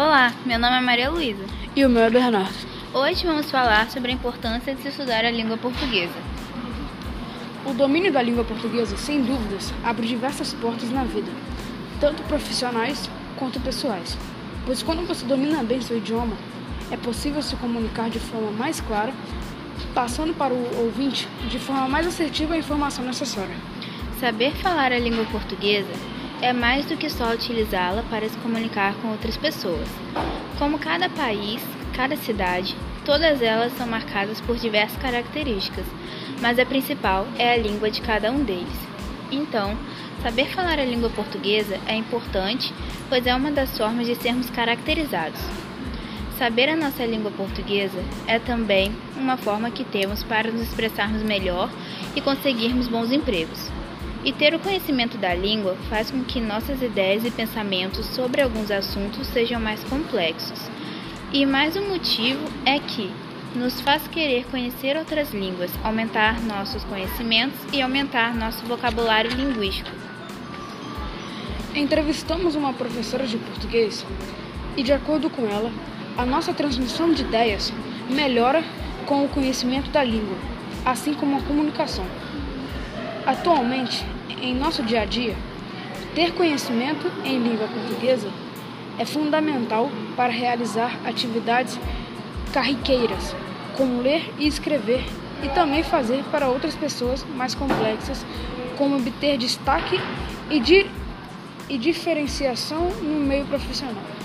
Olá, meu nome é Maria Luísa. E o meu é Bernardo. Hoje vamos falar sobre a importância de se estudar a língua portuguesa. O domínio da língua portuguesa, sem dúvidas, abre diversas portas na vida, tanto profissionais quanto pessoais. Pois quando você domina bem seu idioma, é possível se comunicar de forma mais clara, passando para o ouvinte de forma mais assertiva a informação necessária. Saber falar a língua portuguesa é mais do que só utilizá-la para se comunicar com outras pessoas. Como cada país, cada cidade, todas elas são marcadas por diversas características, mas a principal é a língua de cada um deles. Então, saber falar a língua portuguesa é importante, pois é uma das formas de sermos caracterizados. Saber a nossa língua portuguesa é também uma forma que temos para nos expressarmos melhor e conseguirmos bons empregos. E ter o conhecimento da língua faz com que nossas ideias e pensamentos sobre alguns assuntos sejam mais complexos. E mais um motivo é que nos faz querer conhecer outras línguas, aumentar nossos conhecimentos e aumentar nosso vocabulário linguístico. Entrevistamos uma professora de português e, de acordo com ela, a nossa transmissão de ideias melhora com o conhecimento da língua, assim como a comunicação. Atualmente, em nosso dia a dia, ter conhecimento em língua portuguesa é fundamental para realizar atividades carriqueiras, como ler e escrever, e também fazer para outras pessoas mais complexas, como obter destaque e, di e diferenciação no meio profissional.